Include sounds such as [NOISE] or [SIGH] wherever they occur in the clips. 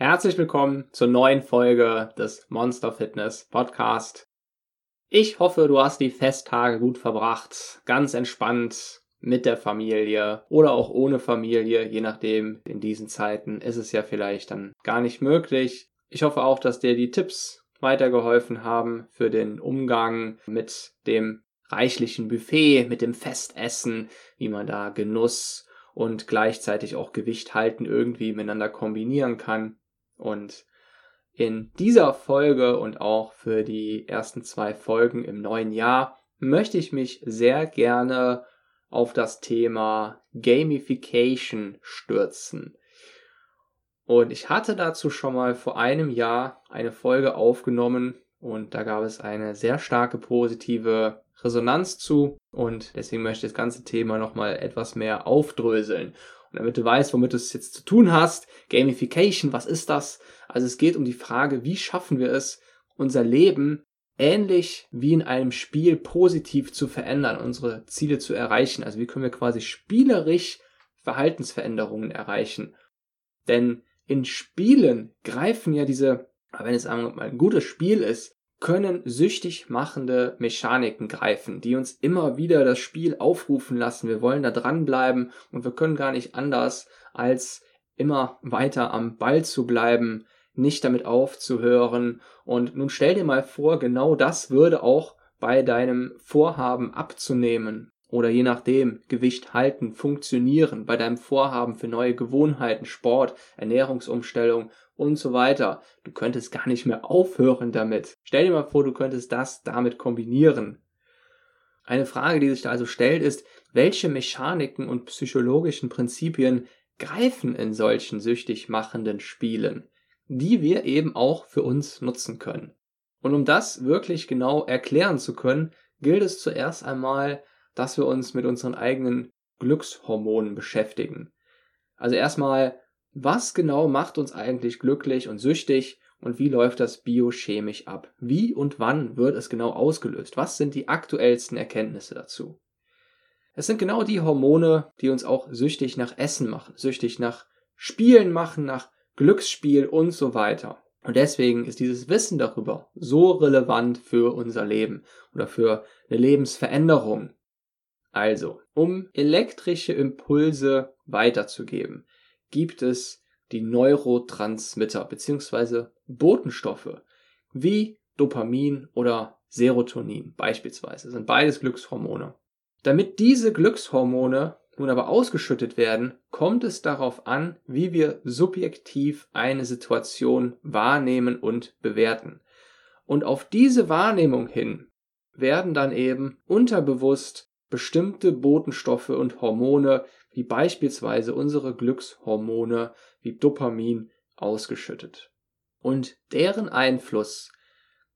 Herzlich willkommen zur neuen Folge des Monster Fitness Podcast. Ich hoffe, du hast die Festtage gut verbracht, ganz entspannt mit der Familie oder auch ohne Familie, je nachdem, in diesen Zeiten ist es ja vielleicht dann gar nicht möglich. Ich hoffe auch, dass dir die Tipps weitergeholfen haben für den Umgang mit dem reichlichen Buffet, mit dem Festessen, wie man da Genuss und gleichzeitig auch Gewicht halten irgendwie miteinander kombinieren kann. Und in dieser Folge und auch für die ersten zwei Folgen im neuen Jahr möchte ich mich sehr gerne auf das Thema Gamification stürzen. Und ich hatte dazu schon mal vor einem Jahr eine Folge aufgenommen und da gab es eine sehr starke positive Resonanz zu und deswegen möchte ich das ganze Thema nochmal etwas mehr aufdröseln. Und damit du weißt, womit du es jetzt zu tun hast, Gamification, was ist das? Also es geht um die Frage, wie schaffen wir es, unser Leben ähnlich wie in einem Spiel positiv zu verändern, unsere Ziele zu erreichen. Also wie können wir quasi spielerisch Verhaltensveränderungen erreichen? Denn in Spielen greifen ja diese, wenn es einmal ein gutes Spiel ist, können süchtig machende Mechaniken greifen, die uns immer wieder das Spiel aufrufen lassen. Wir wollen da dranbleiben und wir können gar nicht anders, als immer weiter am Ball zu bleiben, nicht damit aufzuhören. Und nun stell dir mal vor, genau das würde auch bei deinem Vorhaben abzunehmen oder je nachdem Gewicht halten funktionieren, bei deinem Vorhaben für neue Gewohnheiten, Sport, Ernährungsumstellung und so weiter. Du könntest gar nicht mehr aufhören damit. Stell dir mal vor, du könntest das damit kombinieren. Eine Frage, die sich da also stellt, ist, welche Mechaniken und psychologischen Prinzipien greifen in solchen süchtig machenden Spielen, die wir eben auch für uns nutzen können. Und um das wirklich genau erklären zu können, gilt es zuerst einmal, dass wir uns mit unseren eigenen Glückshormonen beschäftigen. Also erstmal, was genau macht uns eigentlich glücklich und süchtig und wie läuft das biochemisch ab? Wie und wann wird es genau ausgelöst? Was sind die aktuellsten Erkenntnisse dazu? Es sind genau die Hormone, die uns auch süchtig nach Essen machen, süchtig nach Spielen machen, nach Glücksspiel und so weiter. Und deswegen ist dieses Wissen darüber so relevant für unser Leben oder für eine Lebensveränderung. Also, um elektrische Impulse weiterzugeben, gibt es die Neurotransmitter bzw. Botenstoffe wie Dopamin oder Serotonin beispielsweise, sind beides Glückshormone. Damit diese Glückshormone nun aber ausgeschüttet werden, kommt es darauf an, wie wir subjektiv eine Situation wahrnehmen und bewerten. Und auf diese Wahrnehmung hin werden dann eben unterbewusst bestimmte Botenstoffe und Hormone wie beispielsweise unsere Glückshormone wie Dopamin ausgeschüttet. Und deren Einfluss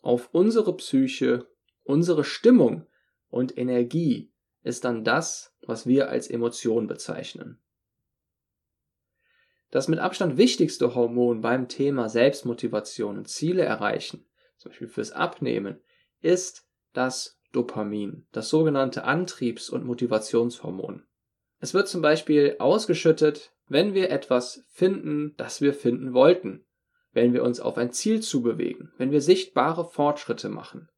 auf unsere Psyche, unsere Stimmung und Energie ist dann das, was wir als Emotion bezeichnen. Das mit Abstand wichtigste Hormon beim Thema Selbstmotivation und Ziele erreichen, zum Beispiel fürs Abnehmen, ist das Dopamin, das sogenannte Antriebs- und Motivationshormon. Es wird zum Beispiel ausgeschüttet, wenn wir etwas finden, das wir finden wollten, wenn wir uns auf ein Ziel zubewegen, wenn wir sichtbare Fortschritte machen.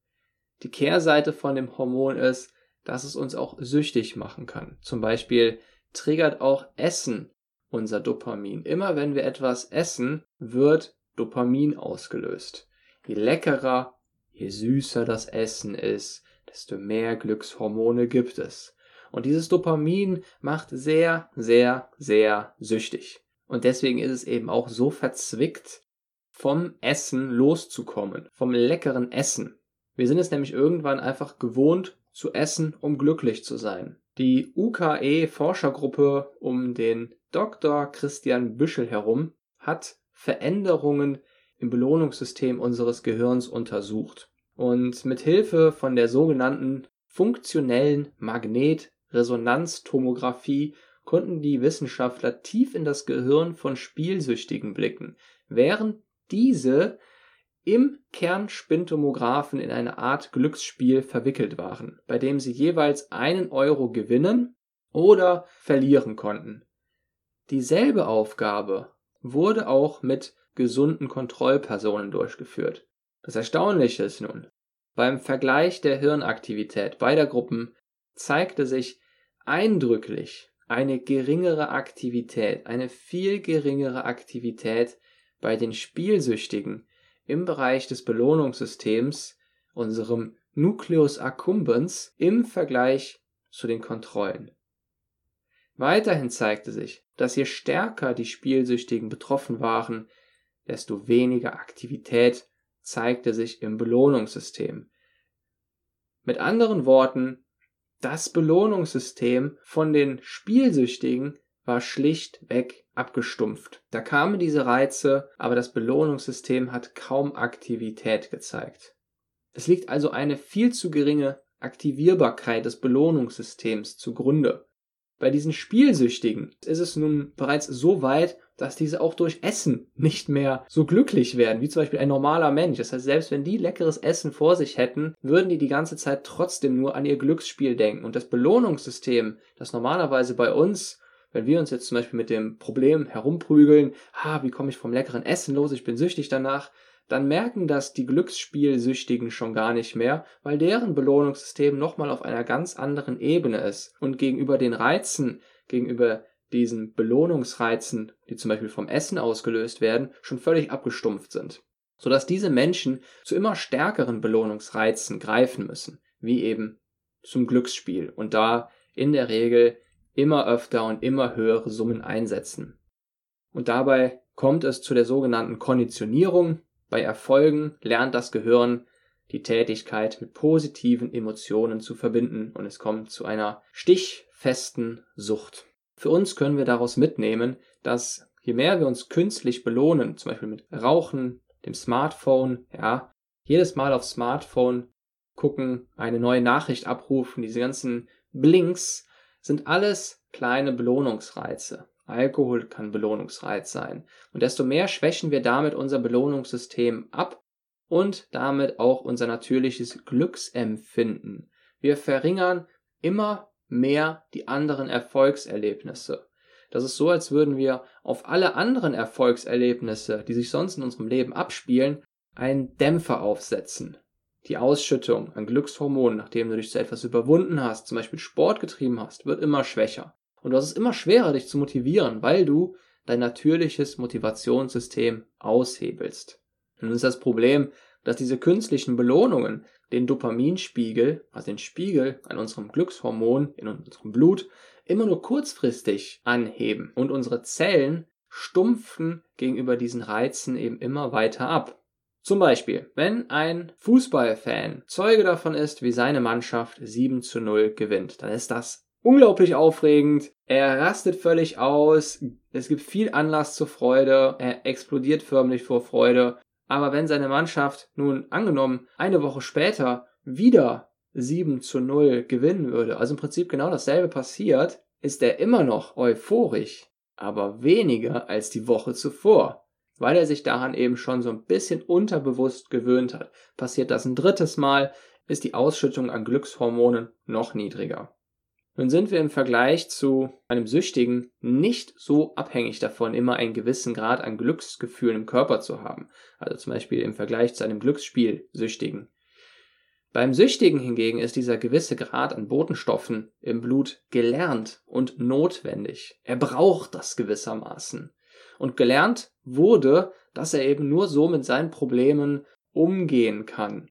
Die Kehrseite von dem Hormon ist, dass es uns auch süchtig machen kann. Zum Beispiel triggert auch Essen unser Dopamin. Immer wenn wir etwas essen, wird Dopamin ausgelöst. Je leckerer, je süßer das Essen ist, desto mehr Glückshormone gibt es. Und dieses Dopamin macht sehr, sehr, sehr süchtig. Und deswegen ist es eben auch so verzwickt, vom Essen loszukommen, vom leckeren Essen. Wir sind es nämlich irgendwann einfach gewohnt zu essen, um glücklich zu sein. Die UKE Forschergruppe um den Dr. Christian Büschel herum hat Veränderungen im Belohnungssystem unseres Gehirns untersucht. Und mit Hilfe von der sogenannten funktionellen Magnetresonanztomographie konnten die Wissenschaftler tief in das Gehirn von Spielsüchtigen blicken, während diese im Kernspintomographen in eine Art Glücksspiel verwickelt waren, bei dem sie jeweils einen Euro gewinnen oder verlieren konnten. Dieselbe Aufgabe wurde auch mit gesunden Kontrollpersonen durchgeführt. Das Erstaunliche ist nun, beim Vergleich der Hirnaktivität beider Gruppen zeigte sich eindrücklich eine geringere Aktivität, eine viel geringere Aktivität bei den Spielsüchtigen im Bereich des Belohnungssystems, unserem Nucleus accumbens, im Vergleich zu den Kontrollen. Weiterhin zeigte sich, dass je stärker die Spielsüchtigen betroffen waren, desto weniger Aktivität zeigte sich im Belohnungssystem. Mit anderen Worten, das Belohnungssystem von den Spielsüchtigen war schlichtweg abgestumpft. Da kamen diese Reize, aber das Belohnungssystem hat kaum Aktivität gezeigt. Es liegt also eine viel zu geringe Aktivierbarkeit des Belohnungssystems zugrunde. Bei diesen Spielsüchtigen ist es nun bereits so weit, dass diese auch durch Essen nicht mehr so glücklich werden, wie zum Beispiel ein normaler Mensch. Das heißt, selbst wenn die leckeres Essen vor sich hätten, würden die die ganze Zeit trotzdem nur an ihr Glücksspiel denken. Und das Belohnungssystem, das normalerweise bei uns wenn wir uns jetzt zum Beispiel mit dem Problem herumprügeln, ah, wie komme ich vom leckeren Essen los, ich bin süchtig danach, dann merken das die Glücksspielsüchtigen schon gar nicht mehr, weil deren Belohnungssystem nochmal auf einer ganz anderen Ebene ist und gegenüber den Reizen, gegenüber diesen Belohnungsreizen, die zum Beispiel vom Essen ausgelöst werden, schon völlig abgestumpft sind. Sodass diese Menschen zu immer stärkeren Belohnungsreizen greifen müssen, wie eben zum Glücksspiel und da in der Regel immer öfter und immer höhere Summen einsetzen. Und dabei kommt es zu der sogenannten Konditionierung. Bei Erfolgen lernt das Gehirn die Tätigkeit mit positiven Emotionen zu verbinden und es kommt zu einer stichfesten Sucht. Für uns können wir daraus mitnehmen, dass je mehr wir uns künstlich belohnen, zum Beispiel mit Rauchen, dem Smartphone, ja, jedes Mal aufs Smartphone gucken, eine neue Nachricht abrufen, diese ganzen Blinks, sind alles kleine Belohnungsreize. Alkohol kann Belohnungsreiz sein. Und desto mehr schwächen wir damit unser Belohnungssystem ab und damit auch unser natürliches Glücksempfinden. Wir verringern immer mehr die anderen Erfolgserlebnisse. Das ist so, als würden wir auf alle anderen Erfolgserlebnisse, die sich sonst in unserem Leben abspielen, einen Dämpfer aufsetzen. Die Ausschüttung an Glückshormonen, nachdem du dich zu etwas überwunden hast, zum Beispiel Sport getrieben hast, wird immer schwächer. Und du hast es immer schwerer, dich zu motivieren, weil du dein natürliches Motivationssystem aushebelst. Nun ist das Problem, dass diese künstlichen Belohnungen den Dopaminspiegel, also den Spiegel an unserem Glückshormon in unserem Blut, immer nur kurzfristig anheben und unsere Zellen stumpfen gegenüber diesen Reizen eben immer weiter ab. Zum Beispiel, wenn ein Fußballfan Zeuge davon ist, wie seine Mannschaft 7 zu 0 gewinnt, dann ist das unglaublich aufregend. Er rastet völlig aus. Es gibt viel Anlass zur Freude. Er explodiert förmlich vor Freude. Aber wenn seine Mannschaft nun angenommen eine Woche später wieder 7 zu 0 gewinnen würde, also im Prinzip genau dasselbe passiert, ist er immer noch euphorisch, aber weniger als die Woche zuvor weil er sich daran eben schon so ein bisschen unterbewusst gewöhnt hat. Passiert das ein drittes Mal, ist die Ausschüttung an Glückshormonen noch niedriger. Nun sind wir im Vergleich zu einem Süchtigen nicht so abhängig davon, immer einen gewissen Grad an Glücksgefühlen im Körper zu haben. Also zum Beispiel im Vergleich zu einem Glücksspielsüchtigen. Beim Süchtigen hingegen ist dieser gewisse Grad an Botenstoffen im Blut gelernt und notwendig. Er braucht das gewissermaßen und gelernt wurde, dass er eben nur so mit seinen Problemen umgehen kann.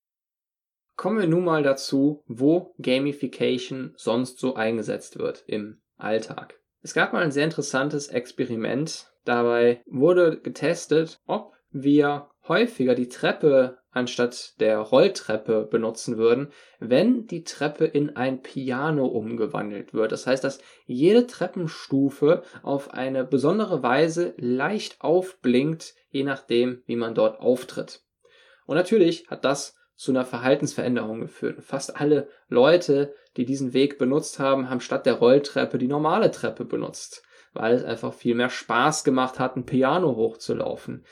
Kommen wir nun mal dazu, wo Gamification sonst so eingesetzt wird im Alltag. Es gab mal ein sehr interessantes Experiment. Dabei wurde getestet, ob wir häufiger die Treppe anstatt der Rolltreppe benutzen würden, wenn die Treppe in ein Piano umgewandelt wird. Das heißt, dass jede Treppenstufe auf eine besondere Weise leicht aufblinkt, je nachdem, wie man dort auftritt. Und natürlich hat das zu einer Verhaltensveränderung geführt. Fast alle Leute, die diesen Weg benutzt haben, haben statt der Rolltreppe die normale Treppe benutzt, weil es einfach viel mehr Spaß gemacht hat, ein Piano hochzulaufen.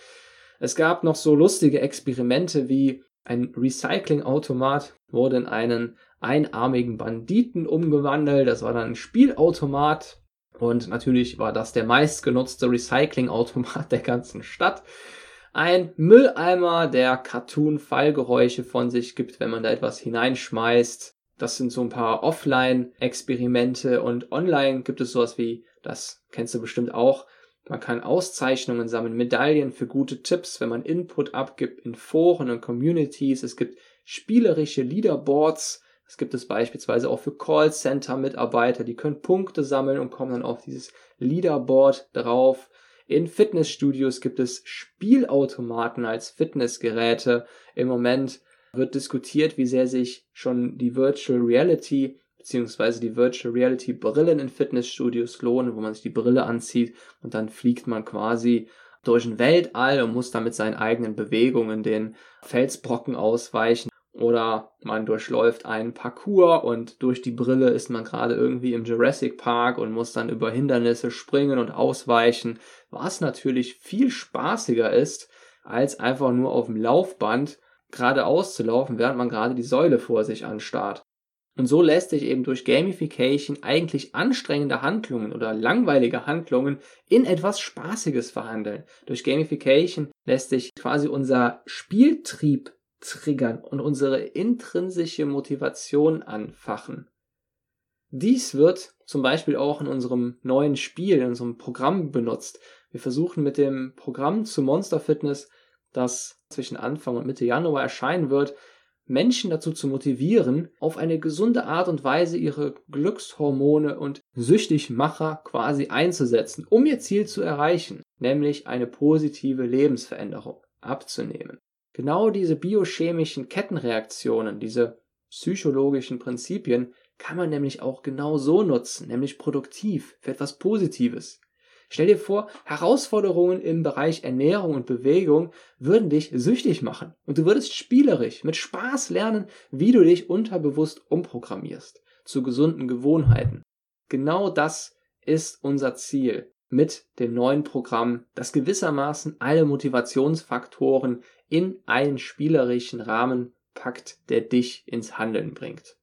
Es gab noch so lustige Experimente wie ein Recyclingautomat wurde in einen einarmigen Banditen umgewandelt. Das war dann ein Spielautomat. Und natürlich war das der meistgenutzte Recyclingautomat [LAUGHS] der ganzen Stadt ein Mülleimer, der Cartoon-Fallgeräusche von sich gibt, wenn man da etwas hineinschmeißt. Das sind so ein paar Offline-Experimente und online gibt es sowas wie, das kennst du bestimmt auch, man kann Auszeichnungen sammeln, Medaillen für gute Tipps, wenn man Input abgibt in Foren und Communities. Es gibt spielerische Leaderboards. Das gibt es beispielsweise auch für Callcenter-Mitarbeiter, die können Punkte sammeln und kommen dann auf dieses Leaderboard drauf. In Fitnessstudios gibt es Spielautomaten als Fitnessgeräte. Im Moment wird diskutiert, wie sehr sich schon die Virtual Reality bzw. die Virtual Reality Brillen in Fitnessstudios lohnen, wo man sich die Brille anzieht und dann fliegt man quasi durch ein Weltall und muss damit seinen eigenen Bewegungen den Felsbrocken ausweichen. Oder man durchläuft einen Parcours und durch die Brille ist man gerade irgendwie im Jurassic Park und muss dann über Hindernisse springen und ausweichen, was natürlich viel spaßiger ist, als einfach nur auf dem Laufband geradeaus zu laufen, während man gerade die Säule vor sich anstarrt. Und so lässt sich eben durch Gamification eigentlich anstrengende Handlungen oder langweilige Handlungen in etwas Spaßiges verhandeln. Durch Gamification lässt sich quasi unser Spieltrieb triggern und unsere intrinsische Motivation anfachen. Dies wird zum Beispiel auch in unserem neuen Spiel, in unserem Programm benutzt. Wir versuchen mit dem Programm zu Monster Fitness, das zwischen Anfang und Mitte Januar erscheinen wird, Menschen dazu zu motivieren, auf eine gesunde Art und Weise ihre Glückshormone und Süchtigmacher quasi einzusetzen, um ihr Ziel zu erreichen, nämlich eine positive Lebensveränderung abzunehmen. Genau diese biochemischen Kettenreaktionen, diese psychologischen Prinzipien kann man nämlich auch genau so nutzen, nämlich produktiv für etwas Positives. Stell dir vor, Herausforderungen im Bereich Ernährung und Bewegung würden dich süchtig machen und du würdest spielerisch mit Spaß lernen, wie du dich unterbewusst umprogrammierst zu gesunden Gewohnheiten. Genau das ist unser Ziel mit dem neuen Programm, das gewissermaßen alle Motivationsfaktoren in einen spielerischen Rahmen packt, der dich ins Handeln bringt.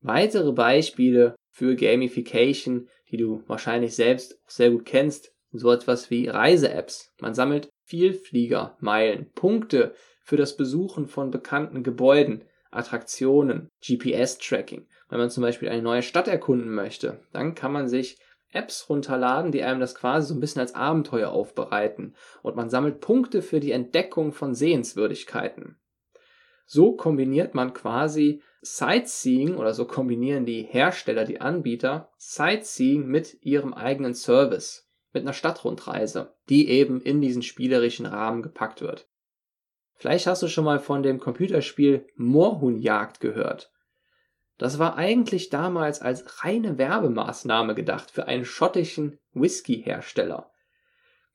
Weitere Beispiele für Gamification, die du wahrscheinlich selbst sehr gut kennst, so etwas wie Reise-Apps. Man sammelt Vielfliegermeilen, Punkte für das Besuchen von bekannten Gebäuden, Attraktionen, GPS-Tracking. Wenn man zum Beispiel eine neue Stadt erkunden möchte, dann kann man sich Apps runterladen, die einem das quasi so ein bisschen als Abenteuer aufbereiten. Und man sammelt Punkte für die Entdeckung von Sehenswürdigkeiten. So kombiniert man quasi Sightseeing oder so kombinieren die Hersteller, die Anbieter Sightseeing mit ihrem eigenen Service, mit einer Stadtrundreise, die eben in diesen spielerischen Rahmen gepackt wird. Vielleicht hast du schon mal von dem Computerspiel Moorhuhnjagd gehört. Das war eigentlich damals als reine Werbemaßnahme gedacht für einen schottischen Whisky-Hersteller.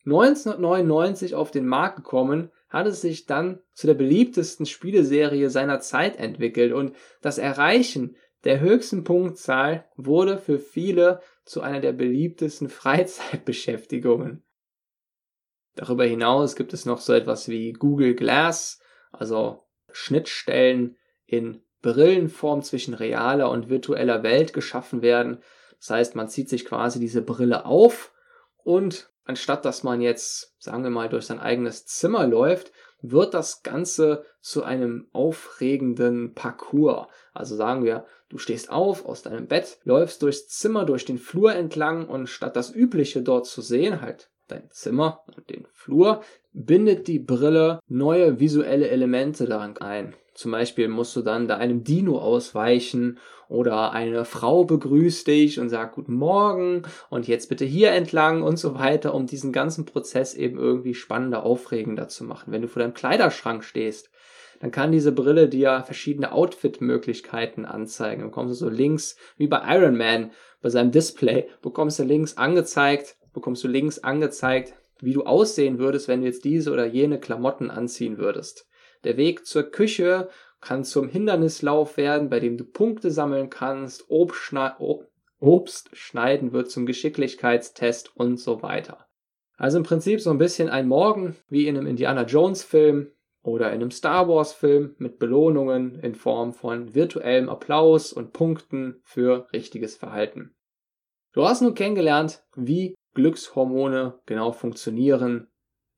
1999 auf den Markt gekommen, hat es sich dann zu der beliebtesten Spieleserie seiner Zeit entwickelt und das Erreichen der höchsten Punktzahl wurde für viele zu einer der beliebtesten Freizeitbeschäftigungen. Darüber hinaus gibt es noch so etwas wie Google Glass, also Schnittstellen in Brillenform zwischen realer und virtueller Welt geschaffen werden. Das heißt, man zieht sich quasi diese Brille auf und anstatt dass man jetzt, sagen wir mal, durch sein eigenes Zimmer läuft, wird das Ganze zu einem aufregenden Parcours. Also sagen wir, du stehst auf aus deinem Bett, läufst durchs Zimmer, durch den Flur entlang und statt das Übliche dort zu sehen, halt dein Zimmer und den Flur, bindet die Brille neue visuelle Elemente daran ein. Zum Beispiel musst du dann da einem Dino ausweichen oder eine Frau begrüßt dich und sagt Guten Morgen und jetzt bitte hier entlang und so weiter, um diesen ganzen Prozess eben irgendwie spannender, aufregender zu machen. Wenn du vor deinem Kleiderschrank stehst, dann kann diese Brille dir verschiedene Outfit-Möglichkeiten anzeigen. Dann bekommst du so links, wie bei Iron Man, bei seinem Display, bekommst du links angezeigt, bekommst du links angezeigt, wie du aussehen würdest, wenn du jetzt diese oder jene Klamotten anziehen würdest. Der Weg zur Küche kann zum Hindernislauf werden, bei dem du Punkte sammeln kannst, Obst, schneid Obst schneiden wird zum Geschicklichkeitstest und so weiter. Also im Prinzip so ein bisschen ein Morgen wie in einem Indiana Jones Film oder in einem Star Wars Film mit Belohnungen in Form von virtuellem Applaus und Punkten für richtiges Verhalten. Du hast nun kennengelernt, wie Glückshormone genau funktionieren,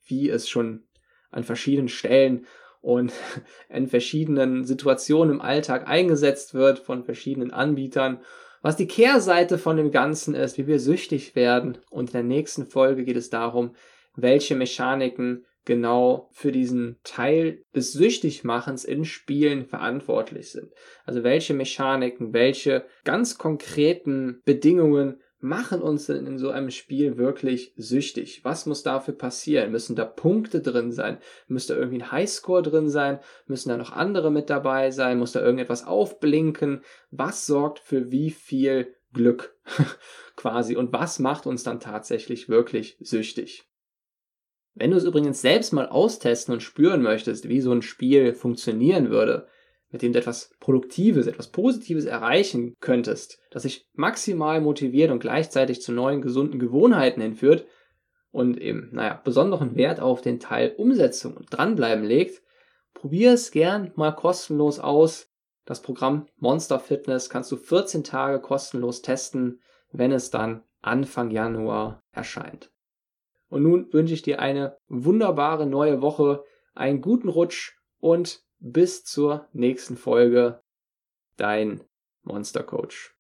wie es schon an verschiedenen Stellen und [LAUGHS] in verschiedenen Situationen im Alltag eingesetzt wird von verschiedenen Anbietern. Was die Kehrseite von dem Ganzen ist, wie wir süchtig werden. Und in der nächsten Folge geht es darum, welche Mechaniken genau für diesen Teil des Süchtigmachens in Spielen verantwortlich sind. Also welche Mechaniken, welche ganz konkreten Bedingungen machen uns denn in so einem Spiel wirklich süchtig? Was muss dafür passieren? Müssen da Punkte drin sein? Müsste irgendwie ein Highscore drin sein? Müssen da noch andere mit dabei sein? Muss da irgendetwas aufblinken? Was sorgt für wie viel Glück [LAUGHS] quasi? Und was macht uns dann tatsächlich wirklich süchtig? Wenn du es übrigens selbst mal austesten und spüren möchtest, wie so ein Spiel funktionieren würde, mit dem du etwas Produktives, etwas Positives erreichen könntest, das dich maximal motiviert und gleichzeitig zu neuen gesunden Gewohnheiten hinführt und eben, naja, besonderen Wert auf den Teil Umsetzung und dranbleiben legt, probier es gern mal kostenlos aus. Das Programm Monster Fitness kannst du 14 Tage kostenlos testen, wenn es dann Anfang Januar erscheint. Und nun wünsche ich dir eine wunderbare neue Woche, einen guten Rutsch und bis zur nächsten Folge. Dein Monster Coach.